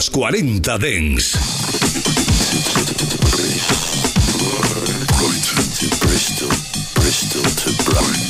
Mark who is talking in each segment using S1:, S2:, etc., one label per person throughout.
S1: Los 40 Dens.
S2: Brighton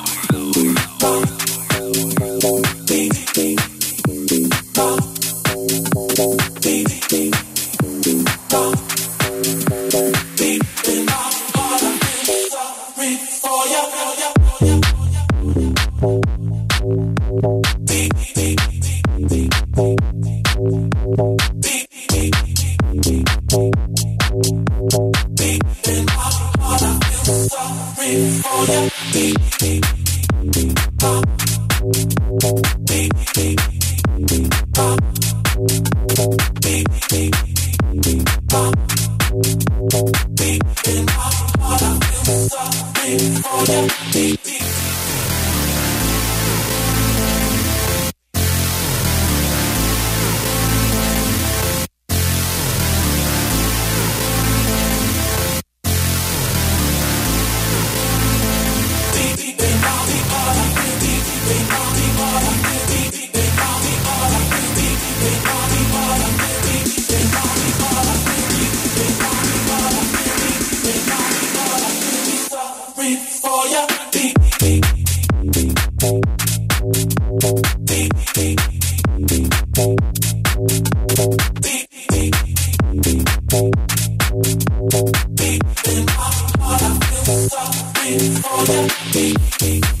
S2: Deep in
S3: my heart, I feel something for you. Deep, deep.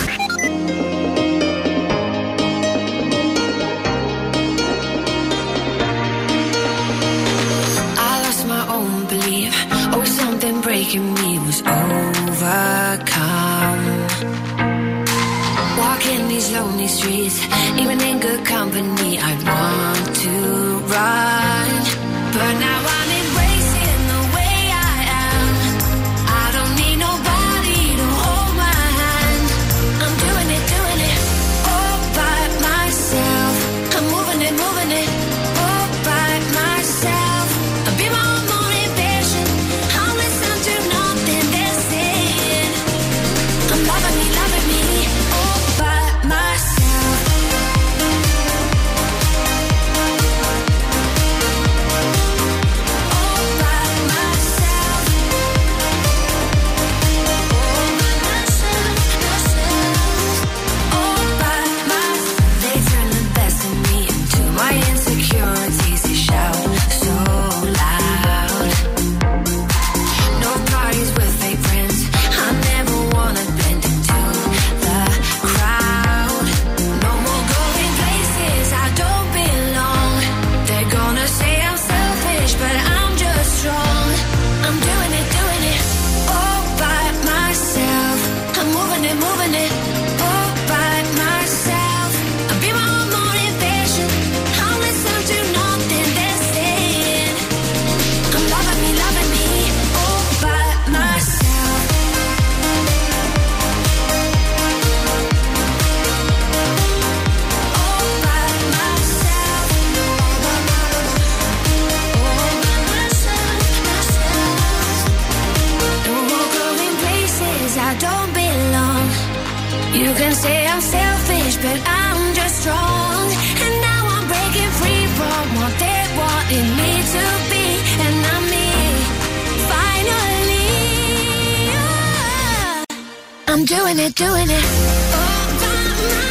S4: I'm doing it, doing it.
S5: Oh,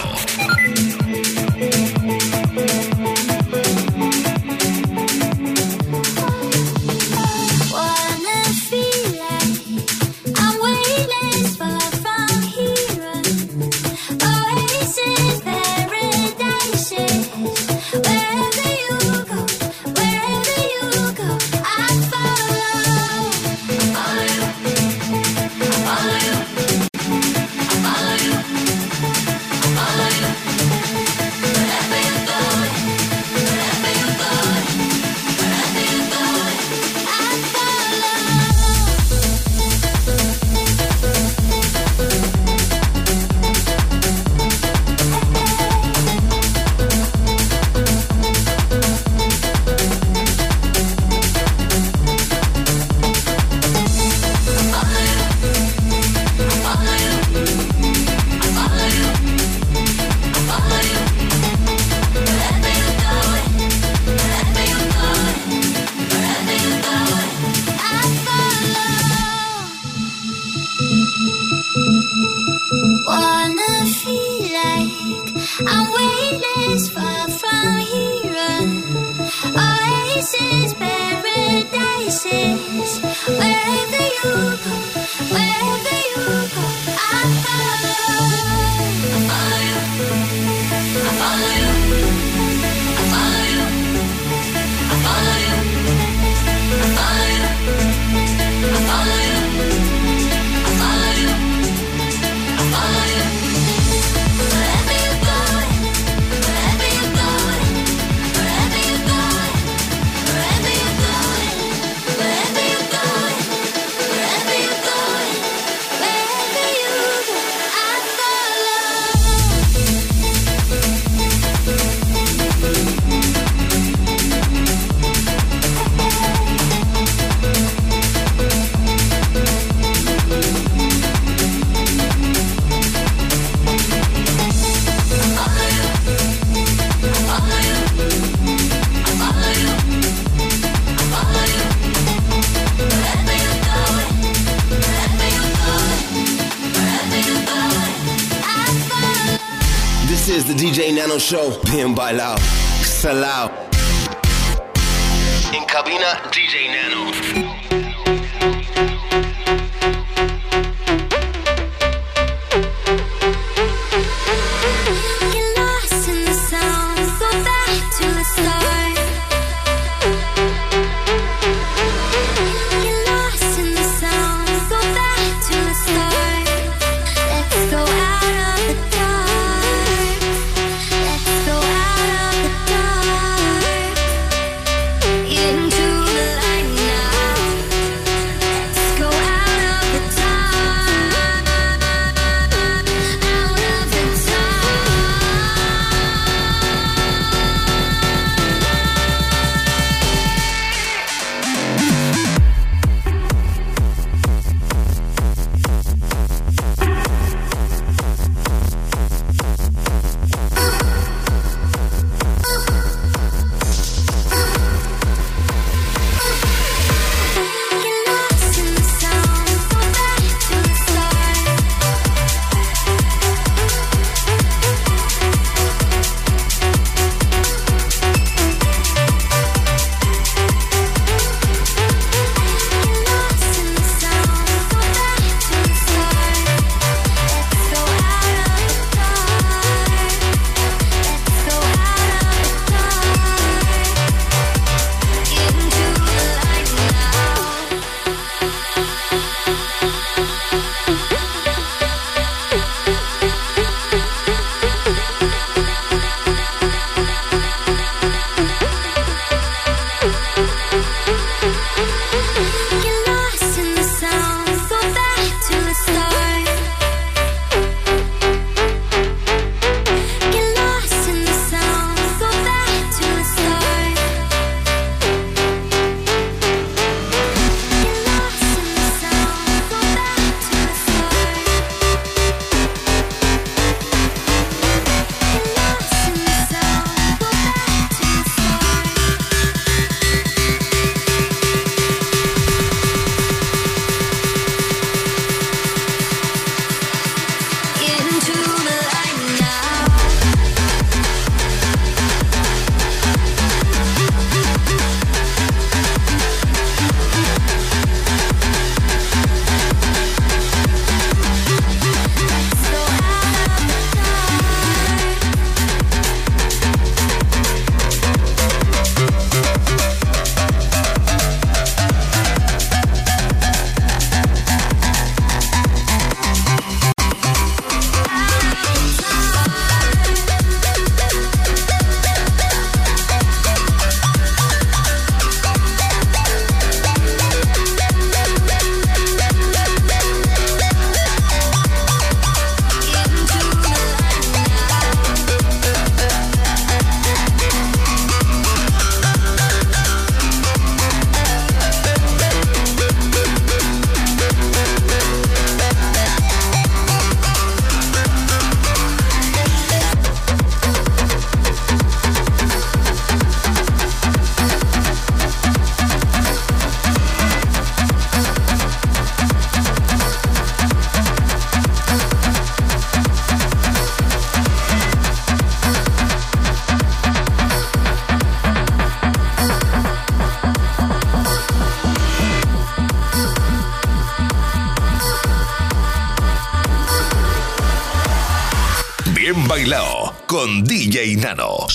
S6: I
S7: love.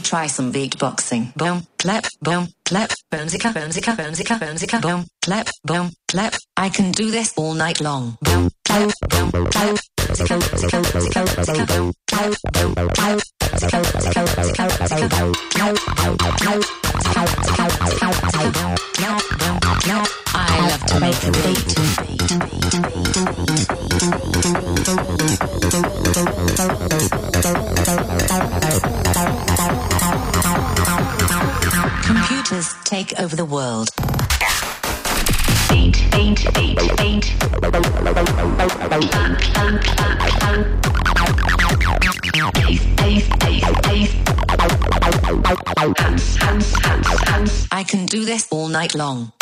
S8: try some beat boxing. Boom, clap, boom, clap, boomzika, boomzika, boomzika, boomzika, boom, clap, boom, clap. I can do this all night long. Boom, clap, boom, clap. I love to make the beat. world. I can do this all night long.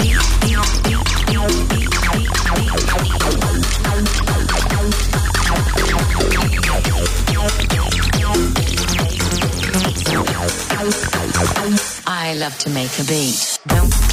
S8: I love to make a beat.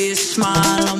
S9: be a smile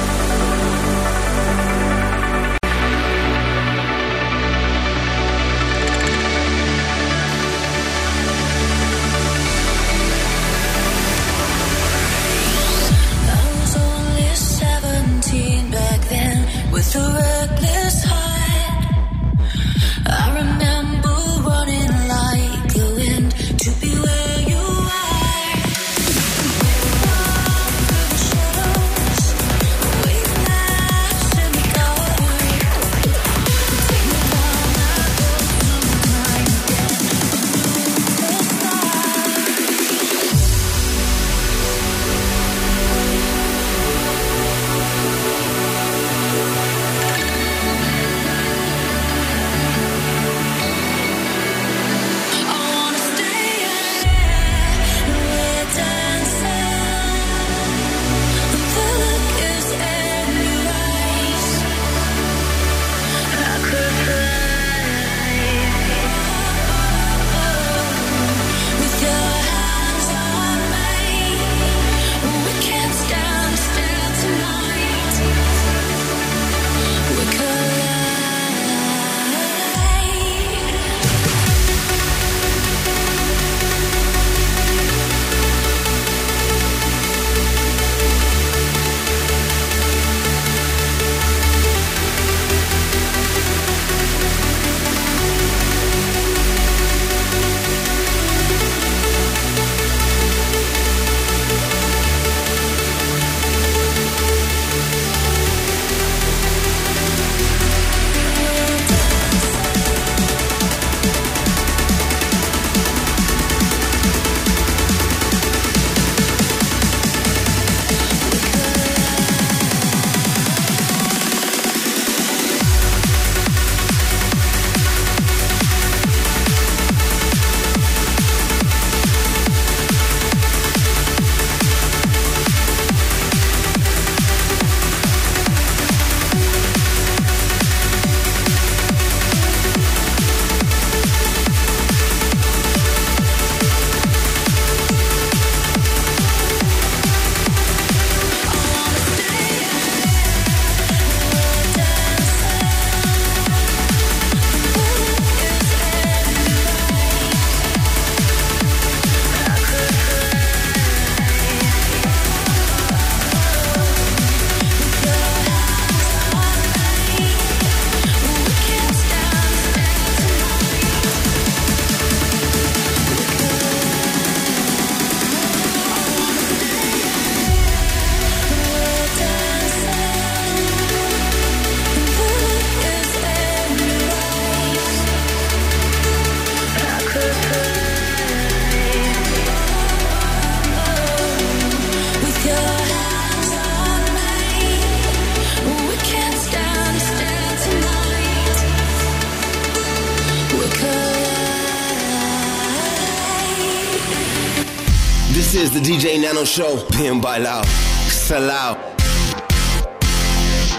S6: Show, show, bien bailado, salado.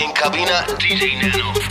S6: En cabina, DJ Nano.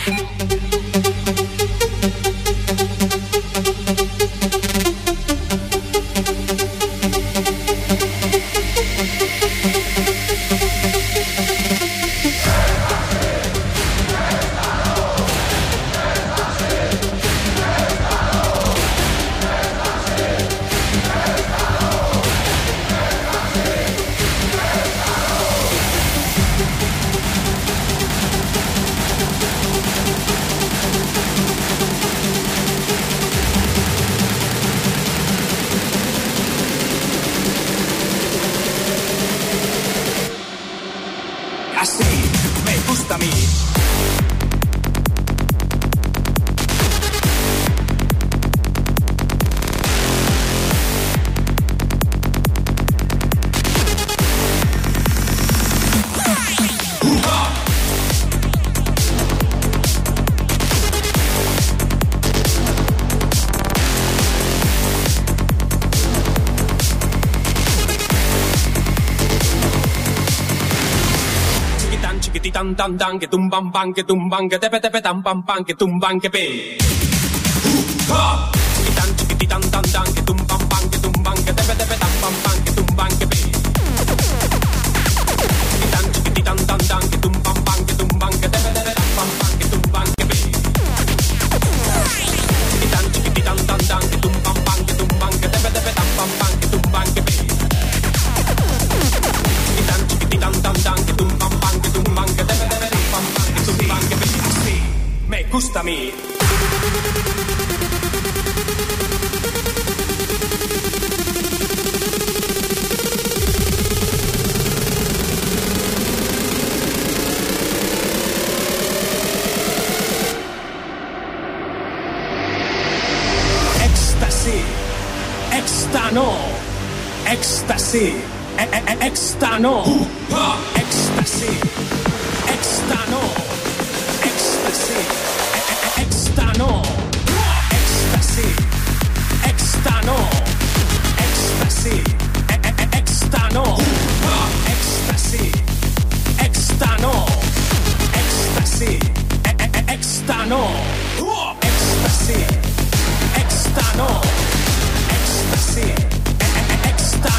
S10: tam tam tam que tumban pan que tumban que tepe tepe tam pam pam que tumban que pe ecstasy, extano, ecstasy, extano, ecstasy, extano, ecstasy, extano, ecstasy, extano, ecstasy, extano, ecstasy, extano, ecstasy, extano.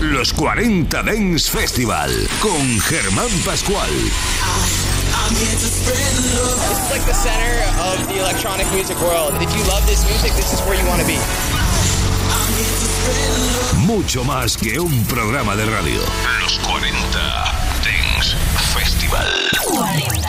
S1: Los 40 Dance Festival, con Germán Pascual.
S11: It's like the center of the electronic music world. If you love this music, this is where you want to be.
S1: Mucho más que un programa de radio. Los 40 Dance Festival.
S8: 40